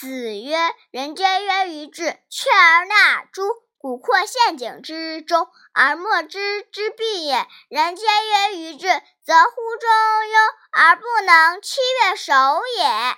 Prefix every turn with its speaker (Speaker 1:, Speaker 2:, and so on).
Speaker 1: 子曰：“人皆曰于智，却而纳诸？古阔陷阱之中，而莫知之必也。人皆曰于智，则乎中庸而不能七月守也。”